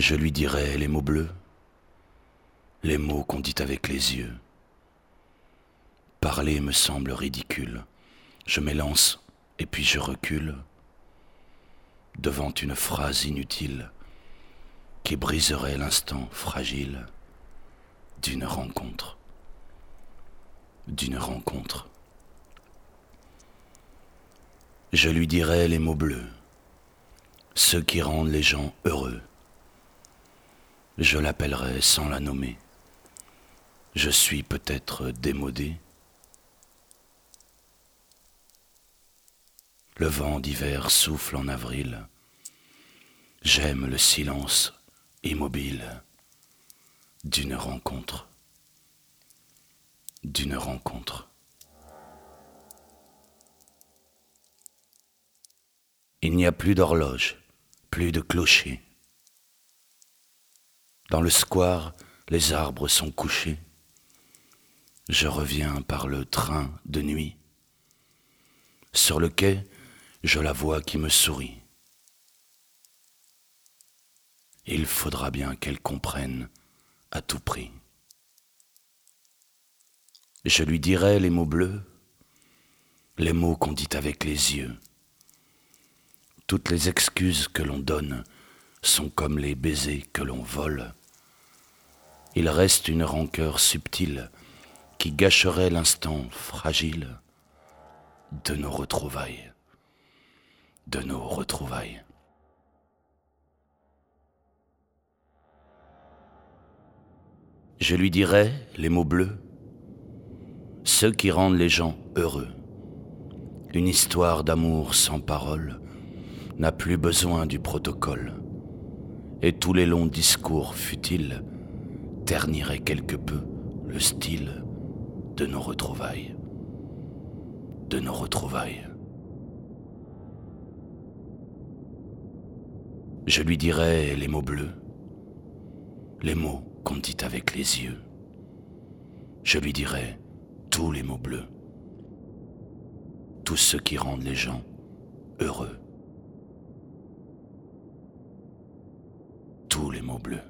Je lui dirai les mots bleus, les mots qu'on dit avec les yeux. Parler me semble ridicule. Je m'élance et puis je recule devant une phrase inutile qui briserait l'instant fragile d'une rencontre, d'une rencontre. Je lui dirai les mots bleus, ceux qui rendent les gens heureux. Je l'appellerai sans la nommer. Je suis peut-être démodé. Le vent d'hiver souffle en avril. J'aime le silence immobile d'une rencontre, d'une rencontre. Il n'y a plus d'horloge, plus de clocher. Dans le square, les arbres sont couchés. Je reviens par le train de nuit. Sur le quai, je la vois qui me sourit. Il faudra bien qu'elle comprenne à tout prix. Je lui dirai les mots bleus, les mots qu'on dit avec les yeux. Toutes les excuses que l'on donne sont comme les baisers que l'on vole il reste une rancœur subtile qui gâcherait l'instant fragile de nos retrouvailles, de nos retrouvailles. Je lui dirai les mots bleus, ceux qui rendent les gens heureux. Une histoire d'amour sans parole n'a plus besoin du protocole, et tous les longs discours futiles ternirait quelque peu le style de nos retrouvailles. De nos retrouvailles. Je lui dirai les mots bleus, les mots qu'on dit avec les yeux. Je lui dirai tous les mots bleus, tous ceux qui rendent les gens heureux. Tous les mots bleus.